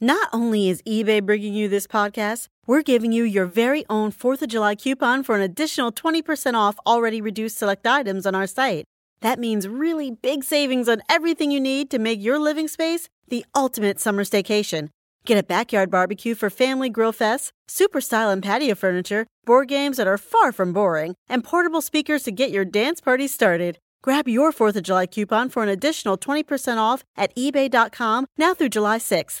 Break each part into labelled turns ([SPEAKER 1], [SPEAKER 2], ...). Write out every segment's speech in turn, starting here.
[SPEAKER 1] Not only is eBay bringing you this podcast, we're giving you your very own 4th of July coupon for an additional 20% off already reduced select items on our site. That means really big savings on everything you need to make your living space the ultimate summer staycation. Get a backyard barbecue for family grill fests, super style and patio furniture, board games that are far from boring, and portable speakers to get your dance party started. Grab your 4th of July coupon for an additional 20% off at eBay.com now through July 6th.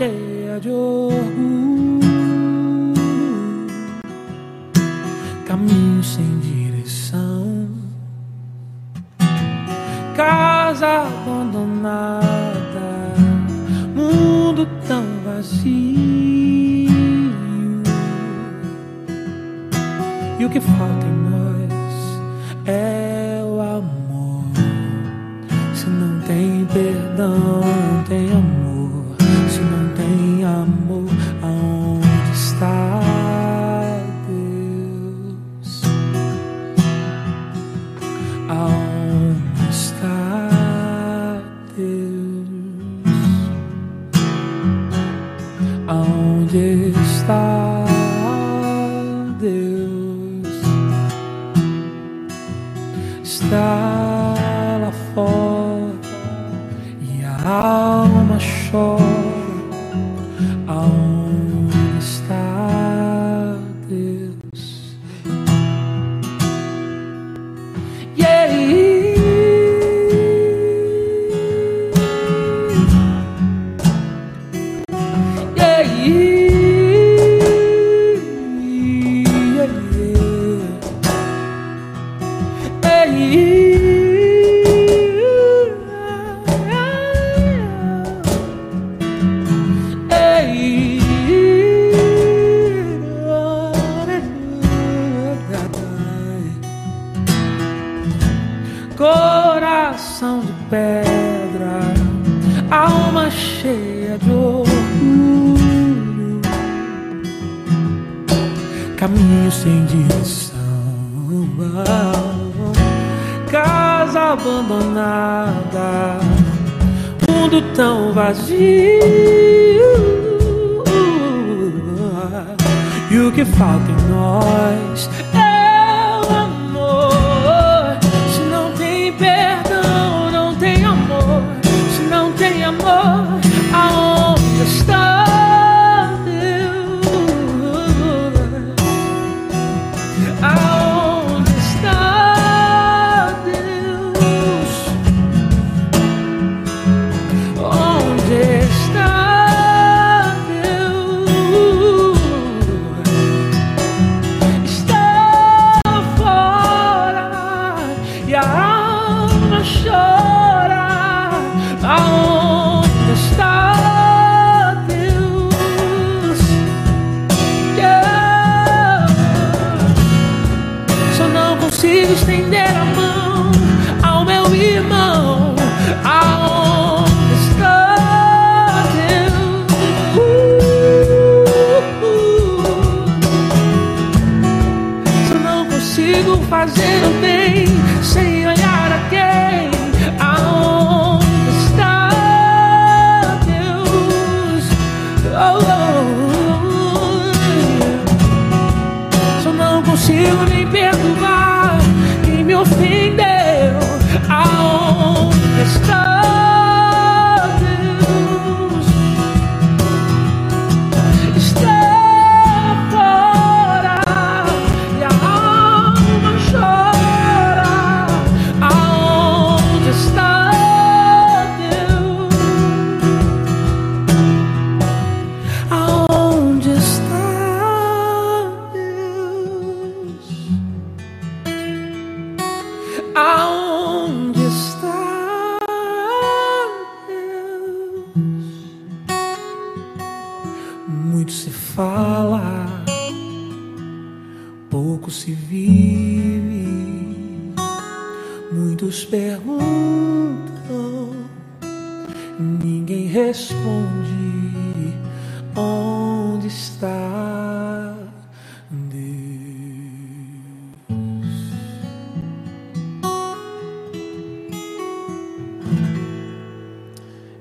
[SPEAKER 2] cheia de orgulho, caminho sem direção, casa abandonada, mundo tão vazio. E o que falta you.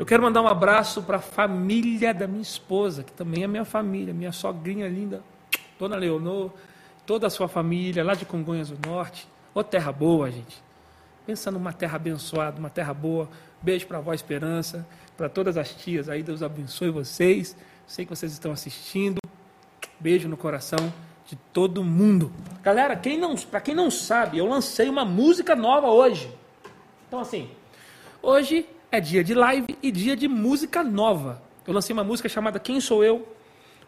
[SPEAKER 2] Quero mandar um abraço para a família da minha esposa, que também é minha família, minha sogrinha linda, Dona Leonor, toda a sua família, lá de Congonhas do Norte. Ô terra boa, gente. Pensa numa terra abençoada, uma terra boa. Beijo para a avó Esperança, para todas as tias aí, Deus abençoe vocês. Sei que vocês estão assistindo. Beijo no coração de todo mundo. Galera, quem não, para quem não sabe, eu lancei uma música nova hoje. Então assim, hoje é dia de live e dia de música nova. Eu lancei uma música chamada Quem Sou Eu?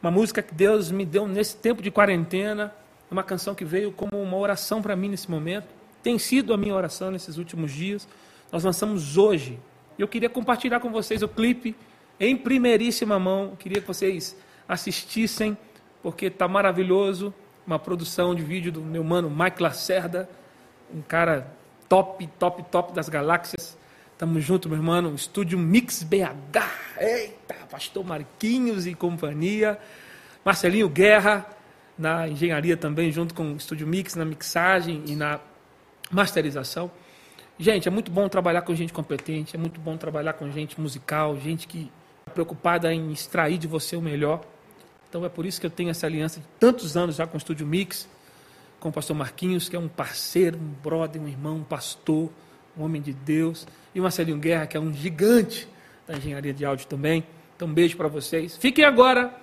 [SPEAKER 2] Uma música que Deus me deu nesse tempo de quarentena. Uma canção que veio como uma oração para mim nesse momento. Tem sido a minha oração nesses últimos dias. Nós lançamos hoje. Eu queria compartilhar com vocês o clipe em primeiríssima mão. queria que vocês assistissem, porque está maravilhoso. Uma produção de vídeo do meu mano Mike Lacerda, um cara top, top, top das galáxias. Tamo junto, meu irmão. Estúdio Mix BH. Eita, Pastor Marquinhos e companhia. Marcelinho Guerra, na engenharia também, junto com o Estúdio Mix, na mixagem e na masterização. Gente, é muito bom trabalhar com gente competente, é muito bom trabalhar com gente musical, gente que está preocupada em extrair de você o melhor. Então é por isso que eu tenho essa aliança de tantos anos já com o Estúdio Mix, com o pastor Marquinhos, que é um parceiro, um brother, um irmão, um pastor um homem de Deus, e o Marcelinho Guerra, que é um gigante da engenharia de áudio também. Então, um beijo para vocês. Fiquem agora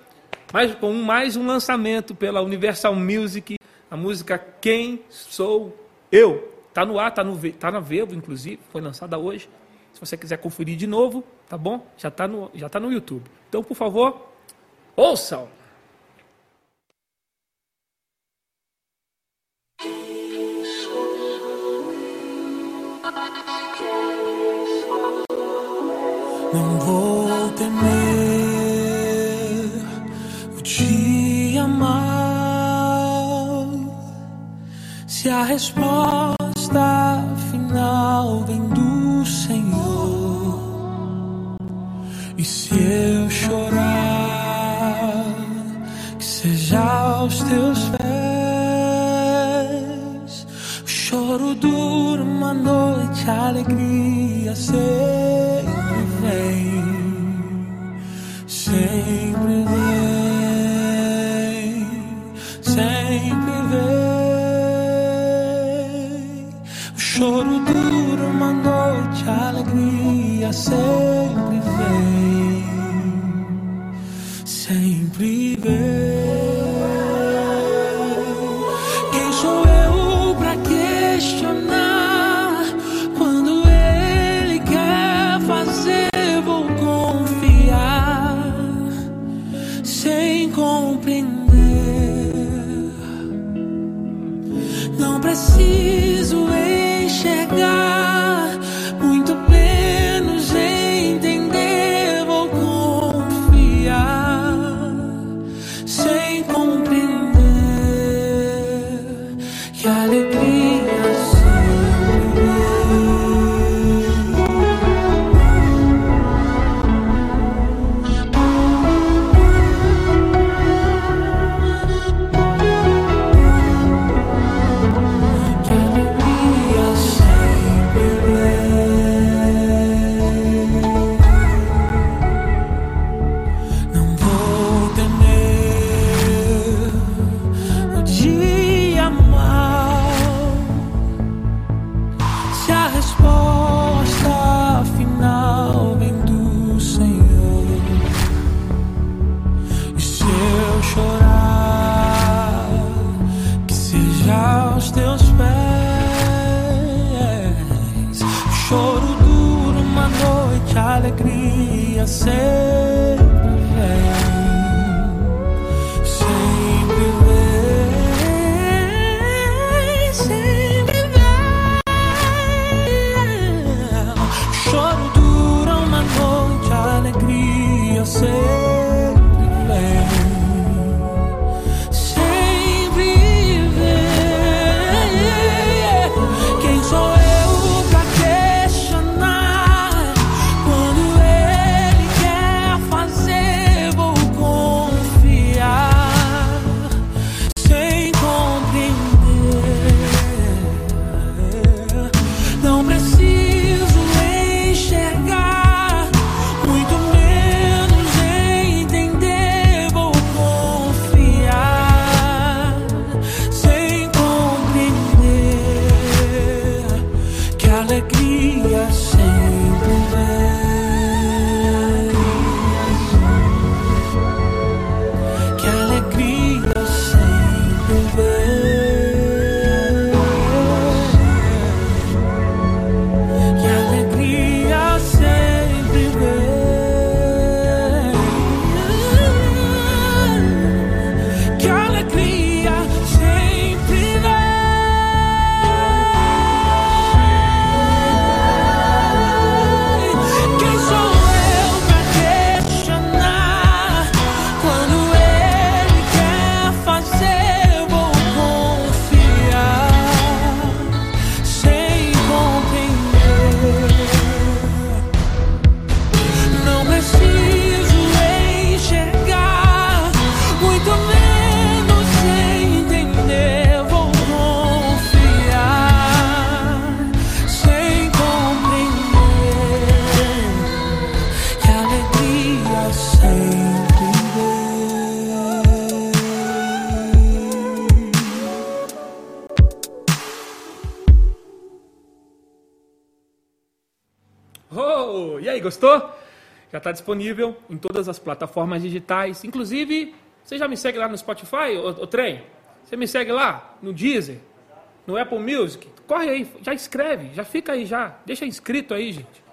[SPEAKER 2] mais, com mais um lançamento pela Universal Music, a música Quem Sou Eu. Está no ar, está no, tá na Vevo, inclusive, foi lançada hoje. Se você quiser conferir de novo, tá bom? Já está no, já tá no YouTube. Então, por favor, ouçam!
[SPEAKER 3] Temer. O dia mal se a resposta final vem do Senhor. E se eu chorar que seja aos teus pés. O choro dura uma noite a alegria ser alegria sempre vem.
[SPEAKER 2] Aí, gostou? Já está disponível em todas as plataformas digitais. Inclusive, você já me segue lá no Spotify, o, trem? Você me segue lá no Deezer, no Apple Music? Corre aí, já escreve, já fica aí já. Deixa inscrito aí, gente.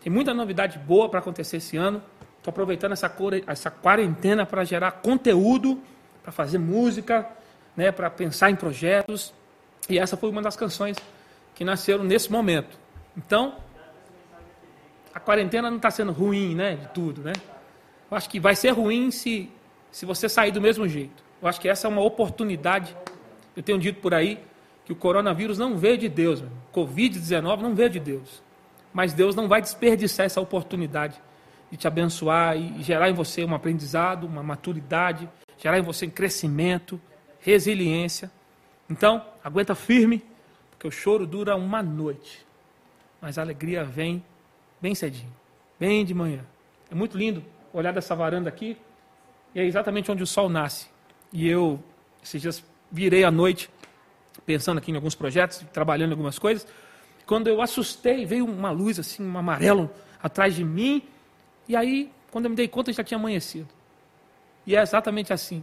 [SPEAKER 2] Tem muita novidade boa para acontecer esse ano. Estou aproveitando essa, essa quarentena para gerar conteúdo, para fazer música, né, para pensar em projetos. E essa foi uma das canções que nasceram nesse momento. Então, a quarentena não está sendo ruim, né? De tudo, né? Eu acho que vai ser ruim se, se você sair do mesmo jeito. Eu acho que essa é uma oportunidade. Eu tenho dito por aí que o coronavírus não veio de Deus, Covid-19 não veio de Deus. Mas Deus não vai desperdiçar essa oportunidade de te abençoar e gerar em você um aprendizado, uma maturidade, gerar em você um crescimento, resiliência. Então, aguenta firme, porque o choro dura uma noite, mas a alegria vem bem cedinho, bem de manhã. É muito lindo olhar dessa varanda aqui, e é exatamente onde o sol nasce. E eu, esses dias, virei à noite, pensando aqui em alguns projetos, trabalhando em algumas coisas. Quando eu assustei, veio uma luz assim, um amarelo atrás de mim, e aí, quando eu me dei conta, já tinha amanhecido. E é exatamente assim.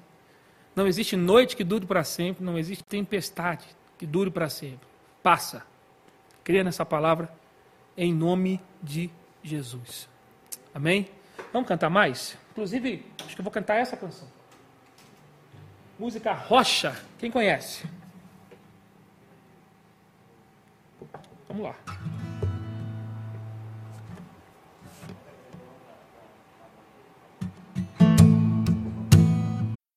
[SPEAKER 2] Não existe noite que dure para sempre, não existe tempestade que dure para sempre. Passa. Creia nessa palavra em nome de Jesus. Amém? Vamos cantar mais? Inclusive, acho que eu vou cantar essa canção. Música Rocha. Quem conhece? Vamos lá.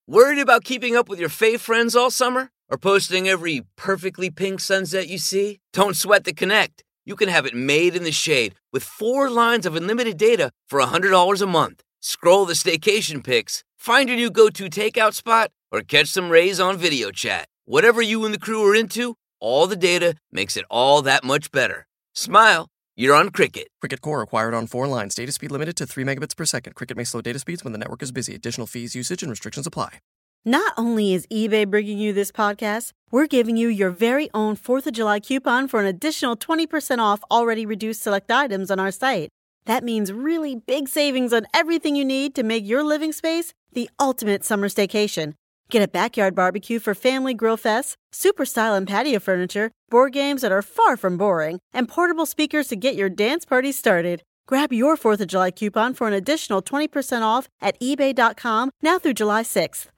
[SPEAKER 4] Worried about keeping up with your fave friends all summer? Or posting every perfectly pink sunset you see? Don't sweat the connect. You can have it made in the shade with four lines of unlimited data for $100 a month. Scroll the staycation pics, find your new go to takeout spot, or catch some rays on video chat. Whatever you and the crew are into, all the data makes it all that much better. Smile, you're on Cricket.
[SPEAKER 5] Cricket Core acquired on four lines. Data speed limited to 3 megabits per second. Cricket may slow data speeds when the network is busy. Additional fees, usage, and restrictions apply.
[SPEAKER 1] Not only is eBay bringing you this podcast, we're giving you your very own 4th of July coupon for an additional 20% off already reduced select items on our site. That means really big savings on everything you need to make your living space the ultimate summer staycation. Get a backyard barbecue for family grill fests, super style and patio furniture, board games that are far from boring, and portable speakers to get your dance party started. Grab your 4th of July coupon for an additional 20% off at eBay.com now through July 6th.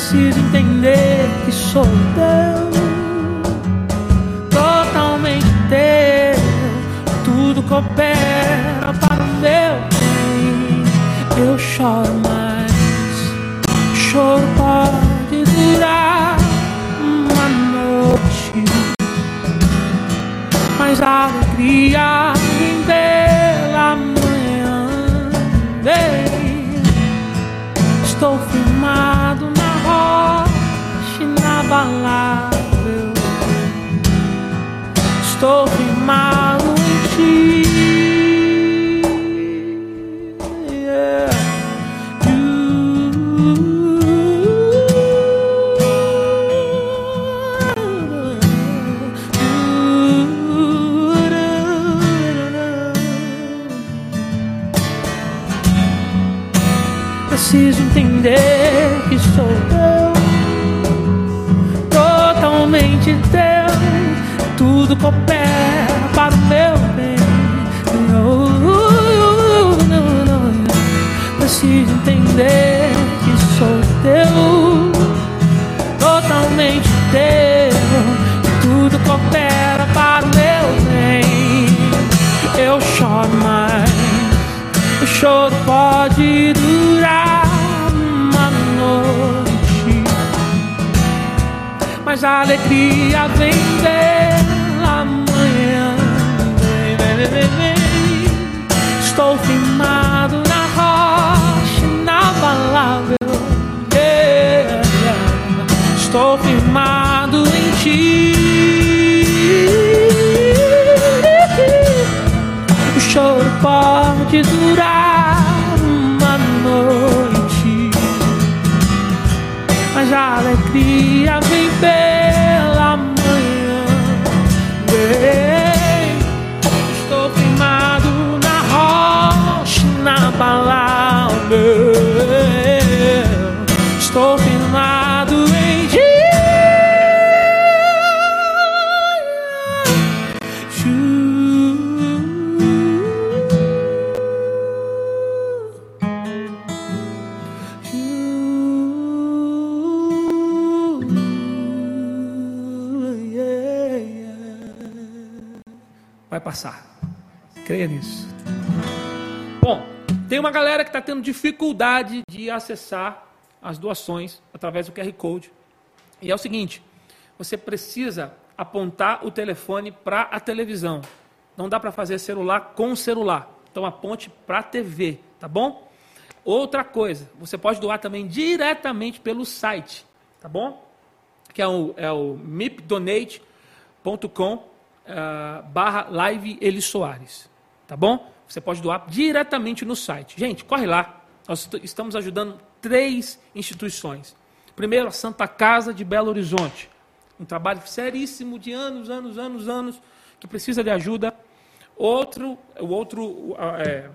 [SPEAKER 2] Preciso entender que sou teu, totalmente teu. Tudo coopera para o meu bem. Eu choro, mas choro pode inabalável. Estou firmado alegria
[SPEAKER 3] passar. Creia nisso. Bom, tem uma galera que está tendo dificuldade de acessar as doações através do QR Code. E é o seguinte: você precisa apontar o telefone para a televisão. Não dá para fazer celular com celular. Então aponte para a TV, tá bom? Outra coisa, você pode doar também diretamente pelo site, tá bom? Que é o, é o mipdonate.com ah, barra live Eli Soares, tá bom? Você pode doar diretamente no site. Gente, corre lá. Nós est- estamos ajudando três instituições. Primeiro, a Santa Casa de Belo Horizonte. Um trabalho seríssimo de anos, anos, anos, anos, que precisa de ajuda. Outro, o outro, é,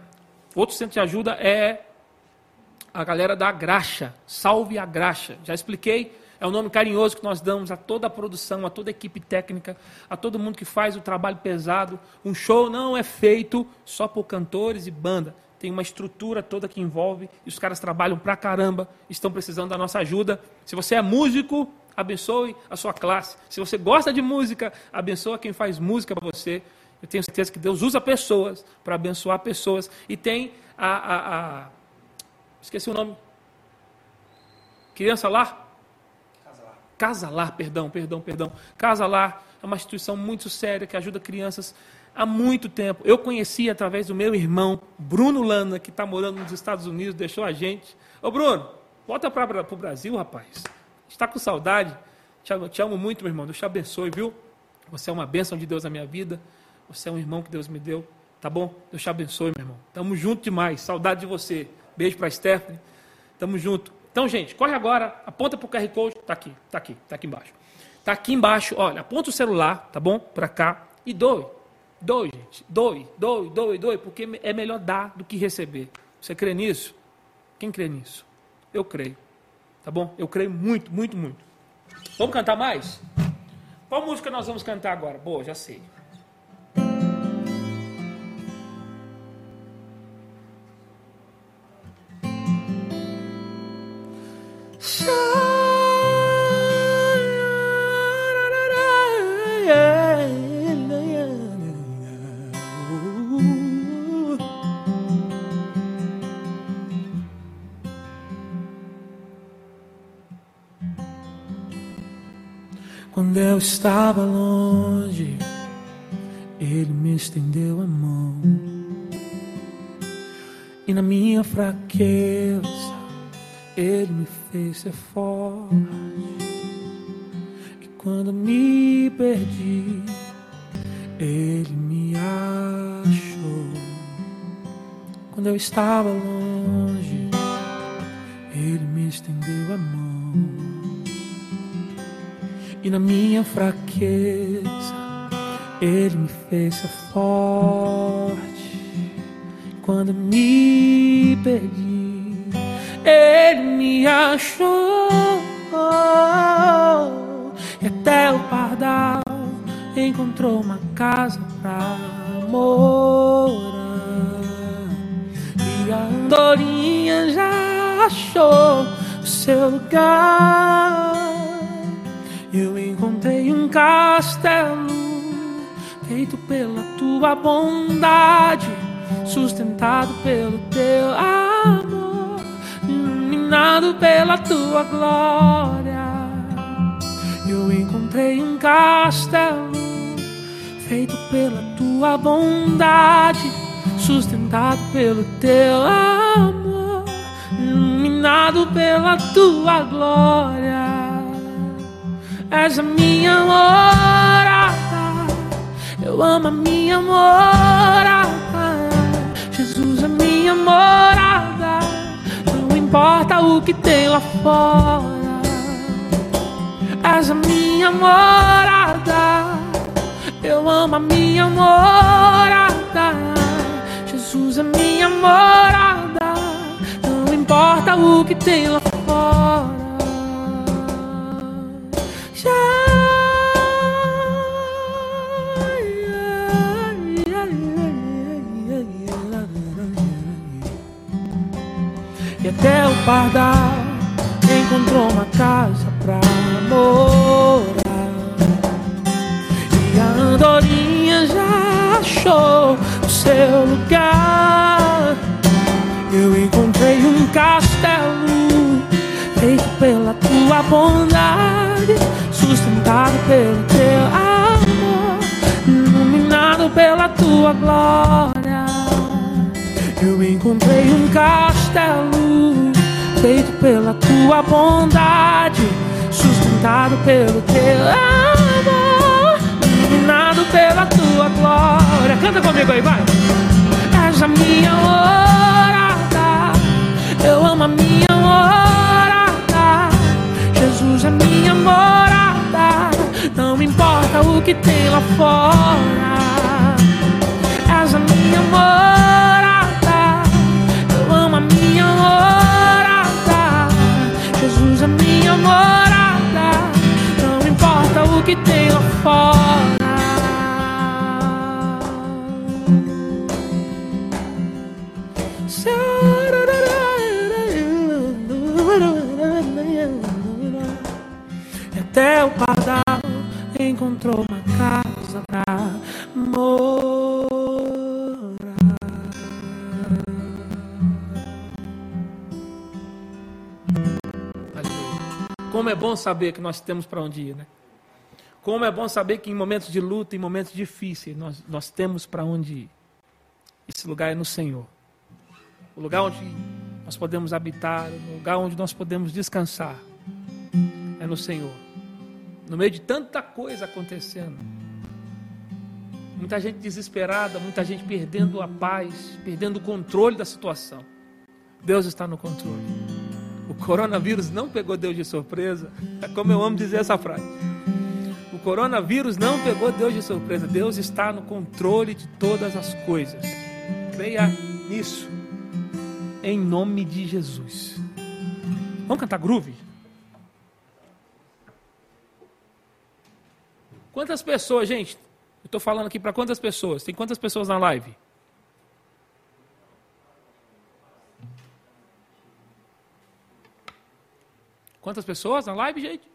[SPEAKER 3] outro centro de ajuda é a galera da Graxa. Salve a Graxa. Já expliquei. É o nome carinhoso que nós damos a toda a produção, a toda a equipe técnica, a todo mundo que faz o trabalho pesado. Um show não é feito só por cantores e banda. Tem uma estrutura toda que envolve e os caras trabalham pra caramba, estão precisando da nossa ajuda. Se você é músico, abençoe a sua classe. Se você gosta de música, abençoa quem faz música para você. Eu tenho certeza que Deus usa pessoas para abençoar pessoas. E tem a, a, a Esqueci o nome. Criança Lar? Casa Lar, perdão, perdão, perdão. Casa Lar é uma instituição muito séria que ajuda crianças há muito tempo. Eu conheci através do meu irmão, Bruno Lana, que está morando nos Estados Unidos, deixou a gente. Ô Bruno, volta para o Brasil, rapaz. Está com saudade. Te amo, te amo muito, meu irmão. Deus te abençoe, viu? Você é uma bênção de Deus na minha vida. Você é um irmão que Deus me deu. Tá bom? Deus te abençoe, meu irmão. Tamo junto demais. Saudade de você. Beijo para Stephanie. Tamo junto. Então, gente, corre agora, aponta pro QR Code. Tá aqui, tá aqui, tá aqui embaixo. Tá aqui embaixo, olha, aponta o celular, tá bom? Para cá e doe. Doe, gente. Doe, doe, doe, doe, porque é melhor dar do que receber. Você crê nisso? Quem crê nisso? Eu creio. Tá bom? Eu creio muito, muito, muito. Vamos cantar mais? Qual música nós vamos cantar agora? Boa, já sei.
[SPEAKER 2] Estava longe, Ele me estendeu a mão. E na minha fraqueza, Ele me fez ser forte. E quando me perdi, Ele me achou. Quando eu estava longe, fraqueza, Ele me fez ser forte. Quando me perdi, Ele me achou. E até o pardal encontrou uma casa pra morar. E a andorinha já achou o seu lugar. Eu encontrei um castelo feito pela tua bondade, sustentado pelo teu amor, iluminado pela tua glória. Eu encontrei um castelo feito pela tua bondade, sustentado pelo teu amor, iluminado pela tua glória. És a minha morada, eu amo a minha morada. Jesus é minha morada, não importa o que tem lá fora. És a minha morada, eu amo a minha morada. Jesus é minha morada, não importa o que tem lá encontrou uma casa pra morar. E a andorinha já achou o seu lugar. Eu encontrei um castelo feito pela tua bondade, sustentado pelo teu amor, iluminado pela tua glória. Eu encontrei um castelo feito pela tua bondade, sustentado pelo teu amor, iluminado pela tua glória. Canta comigo aí, vai. És a minha morada, eu amo a minha morada. Jesus é minha morada, não importa o que tem lá fora. Que tem lá fora. Até o pardal encontrou uma casa pra morar.
[SPEAKER 3] Como é bom saber que nós temos para onde ir, né? Como é bom saber que em momentos de luta, em momentos difíceis, nós, nós temos para onde ir. Esse lugar é no Senhor. O lugar onde nós podemos habitar, o lugar onde nós podemos descansar, é no Senhor. No meio de tanta coisa acontecendo. Muita gente desesperada, muita gente perdendo a paz, perdendo o controle da situação. Deus está no controle. O coronavírus não pegou Deus de surpresa. É como eu amo dizer essa frase. Coronavírus não pegou Deus de surpresa. Deus está no controle de todas as coisas. Creia nisso. Em nome de Jesus. Vamos cantar groove? Quantas pessoas, gente? Eu estou falando aqui para quantas pessoas? Tem quantas pessoas na live? Quantas pessoas na live, gente?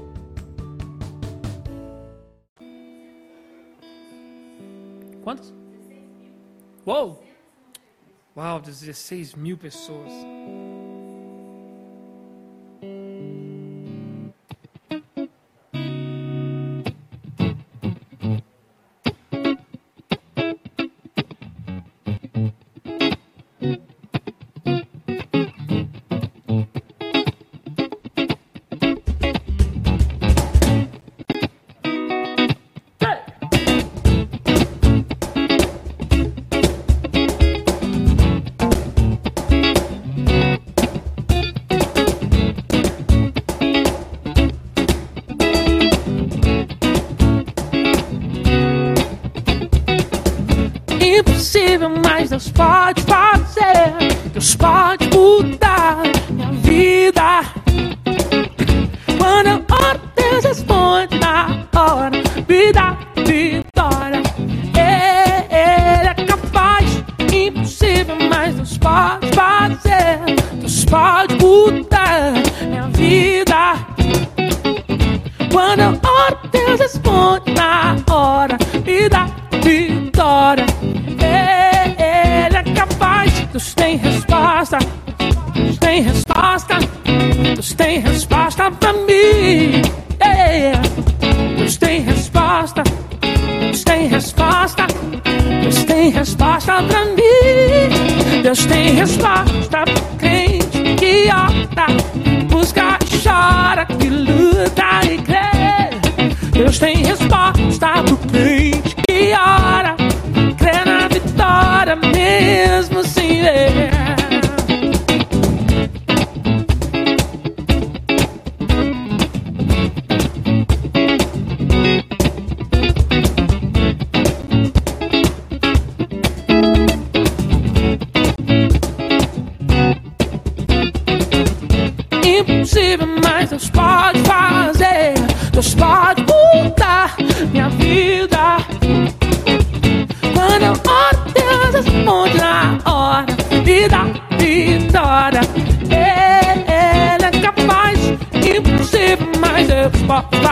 [SPEAKER 3] Quantos? Uou! Uau, 16 mil pessoas.
[SPEAKER 2] Impossível, mas Deus pode fazer. Deus pode mudar minha vida. Quando eu oro, Deus responde na hora. Me dá vitória. Ele é capaz. Impossível, mas Deus pode fazer. Deus pode mudar minha vida. Quando eu oro, Deus responde na hora. Tem resposta. Deus tem resposta pra mim. Yeah. Deus tem resposta. Deus tem resposta. Deus tem resposta pra mim. Deus tem resposta pro crente que ora, busca e chora, que luta e crê. Deus tem resposta pro crente que ora, Deus pode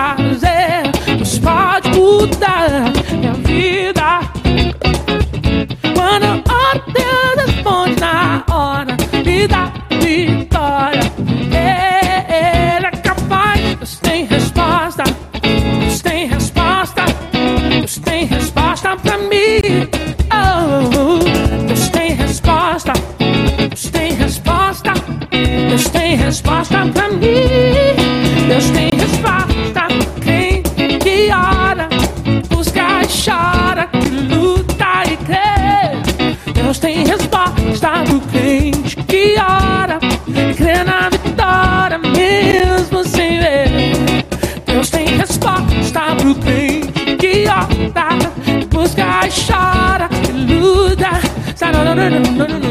[SPEAKER 2] busca e chora, que luta. Deus tem resposta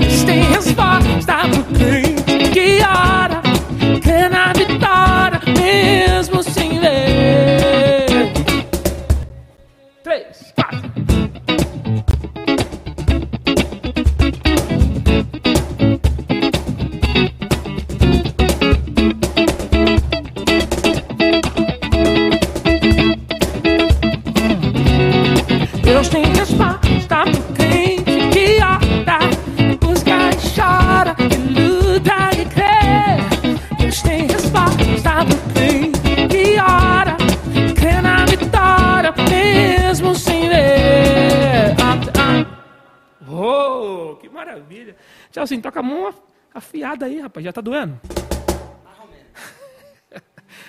[SPEAKER 3] aí, rapaz. Já tá doendo?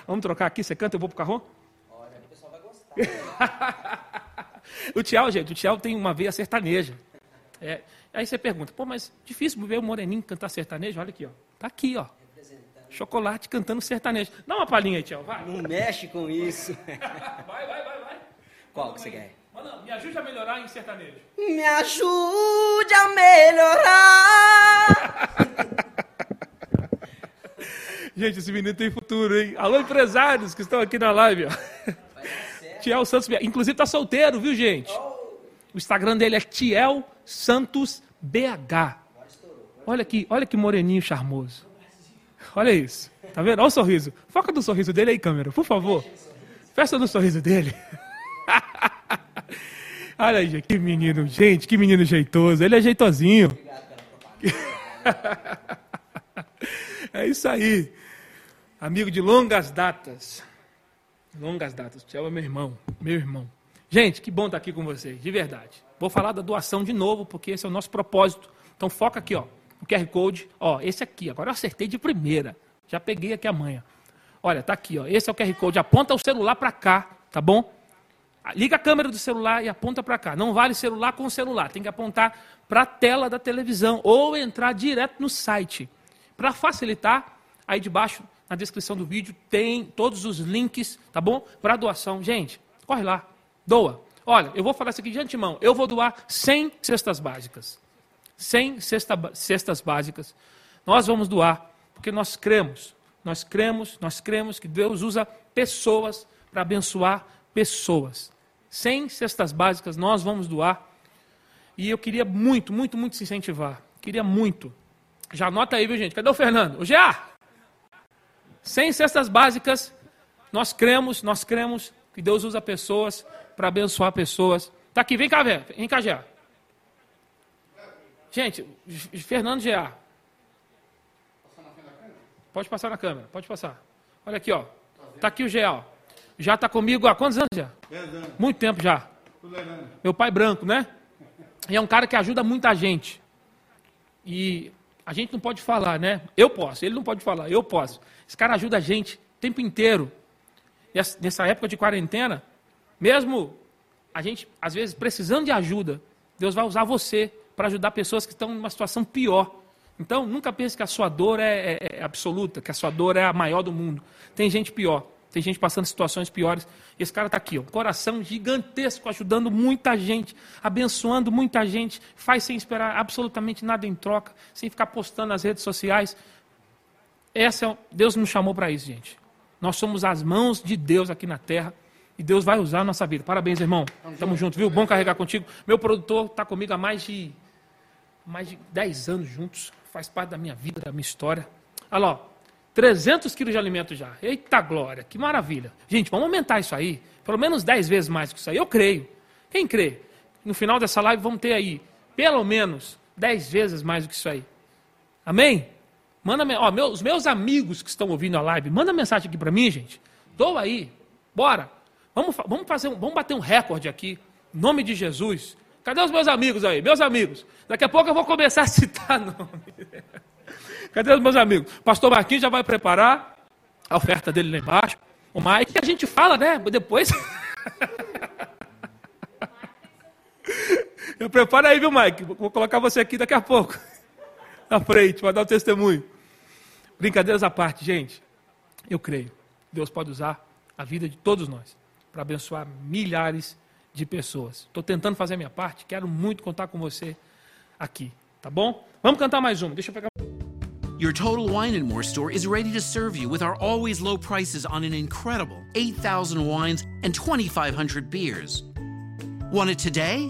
[SPEAKER 2] Vamos trocar aqui, você canta, eu vou pro carro? Olha, o pessoal vai gostar. o Tiel, gente, o Tiel tem uma veia sertaneja. É, aí você pergunta, pô, mas difícil ver o Moreninho cantar sertanejo? Olha aqui, ó. Tá aqui, ó. Chocolate cantando sertanejo. Dá uma palhinha aí, Tiel, vai.
[SPEAKER 3] Não mexe com isso.
[SPEAKER 2] vai, vai, vai, vai.
[SPEAKER 3] Qual que você quer?
[SPEAKER 2] Manda, me ajude a melhorar em sertanejo.
[SPEAKER 3] Me ajude a melhorar.
[SPEAKER 2] Gente, esse menino tem futuro, hein? Alô, empresários que estão aqui na live, ó. Tiel Santos, inclusive tá solteiro, viu, gente? O Instagram dele é Tiel Santos BH. Olha aqui, olha que moreninho charmoso. Olha isso. Tá vendo? Olha o sorriso. Foca no sorriso dele aí, câmera, por favor. Festa no sorriso dele. olha aí, que menino, gente, que menino jeitoso. Ele é jeitosinho. é isso aí. Amigo de longas datas. Longas datas. Tchau, é meu irmão. Meu irmão. Gente, que bom estar aqui com vocês, de verdade. Vou falar da doação de novo, porque esse é o nosso propósito. Então foca aqui, ó. O QR Code, ó, esse aqui. Agora eu acertei de primeira. Já peguei aqui amanhã. Olha, tá aqui, ó. Esse é o QR Code. Aponta o celular para cá, tá bom? Liga a câmera do celular e aponta para cá. Não vale celular com celular. Tem que apontar para a tela da televisão ou entrar direto no site. Para facilitar, aí debaixo, na descrição do vídeo, tem todos os links, tá bom? Para doação. Gente, corre lá. Doa. Olha, eu vou falar isso aqui de antemão. Eu vou doar 100 cestas básicas. 100 cesta, cestas básicas. Nós vamos doar, porque nós cremos. Nós cremos, nós cremos que Deus usa pessoas para abençoar pessoas. 100 cestas básicas nós vamos doar. E eu queria muito, muito, muito se incentivar. Queria muito. Já anota aí, viu, gente? Cadê o Fernando? O GA! 100 cestas básicas. Nós cremos, nós cremos que Deus usa pessoas para abençoar pessoas. Tá aqui, vem cá, velho. Vem cá, GA. Gente, Fernando GA. Pode passar na câmera, pode passar. Olha aqui, ó. Tá aqui o GA, ó. Já está comigo há quantos anos já? anos. Muito tempo já. Meu pai branco, né? E é um cara que ajuda muita gente. E a gente não pode falar, né? Eu posso, ele não pode falar, eu posso. Esse cara ajuda a gente o tempo inteiro. Nessa época de quarentena, mesmo a gente, às vezes, precisando de ajuda, Deus vai usar você para ajudar pessoas que estão numa situação pior. Então, nunca pense que a sua dor é, é, é, absoluta, que a sua dor é a maior do mundo. Tem gente pior, tem gente passando situações piores. E esse cara está aqui, ó, coração gigantesco, ajudando muita gente, abençoando muita gente, faz sem esperar absolutamente nada em troca, sem ficar postando nas redes sociais. Essa é, Deus nos chamou para isso, gente. Nós somos as mãos de Deus aqui na terra. E Deus vai usar a nossa vida. Parabéns, irmão. Tamo junto, viu? Bom carregar contigo. Meu produtor está comigo há mais de, mais de 10 anos juntos. Faz parte da minha vida, da minha história. Olha lá, 300 quilos de alimento já. Eita glória, que maravilha. Gente, vamos aumentar isso aí. Pelo menos 10 vezes mais que isso aí. Eu creio. Quem crê? No final dessa live vamos ter aí, pelo menos, 10 vezes mais do que isso aí. Amém? Manda, ó, meus, os meus amigos que estão ouvindo a live, manda mensagem aqui para mim, gente. Doa aí. Bora. Vamos, vamos, fazer, vamos bater um recorde aqui. Em nome de Jesus. Cadê os meus amigos aí? Meus amigos. Daqui a pouco eu vou começar a citar nome. Cadê os meus amigos? Pastor Marquinhos já vai preparar a oferta dele lá embaixo. O Mike, a gente fala, né? Depois. eu preparo aí, viu, Mike? Vou colocar você aqui daqui a pouco. Na frente, para dar o testemunho. Brincadeiras à parte, gente. Eu creio. Deus pode usar a vida de todos nós para abençoar milhares de pessoas. Estou tentando fazer a minha parte, quero muito contar com você aqui, tá bom? Vamos cantar mais uma, deixa eu pegar.
[SPEAKER 6] Your Total Wine and More store is ready to serve you with our always low prices on an incredible 8,000 wines and 2,500 beers. Want it today?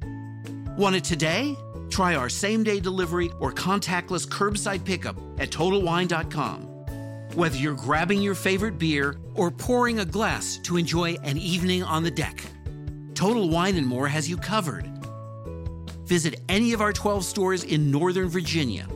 [SPEAKER 6] Want it today? Try our same day delivery or contactless curbside pickup at TotalWine.com. Whether you're grabbing your favorite beer or pouring a glass to enjoy an evening on the deck, Total Wine and More has you covered. Visit any of our 12 stores in Northern Virginia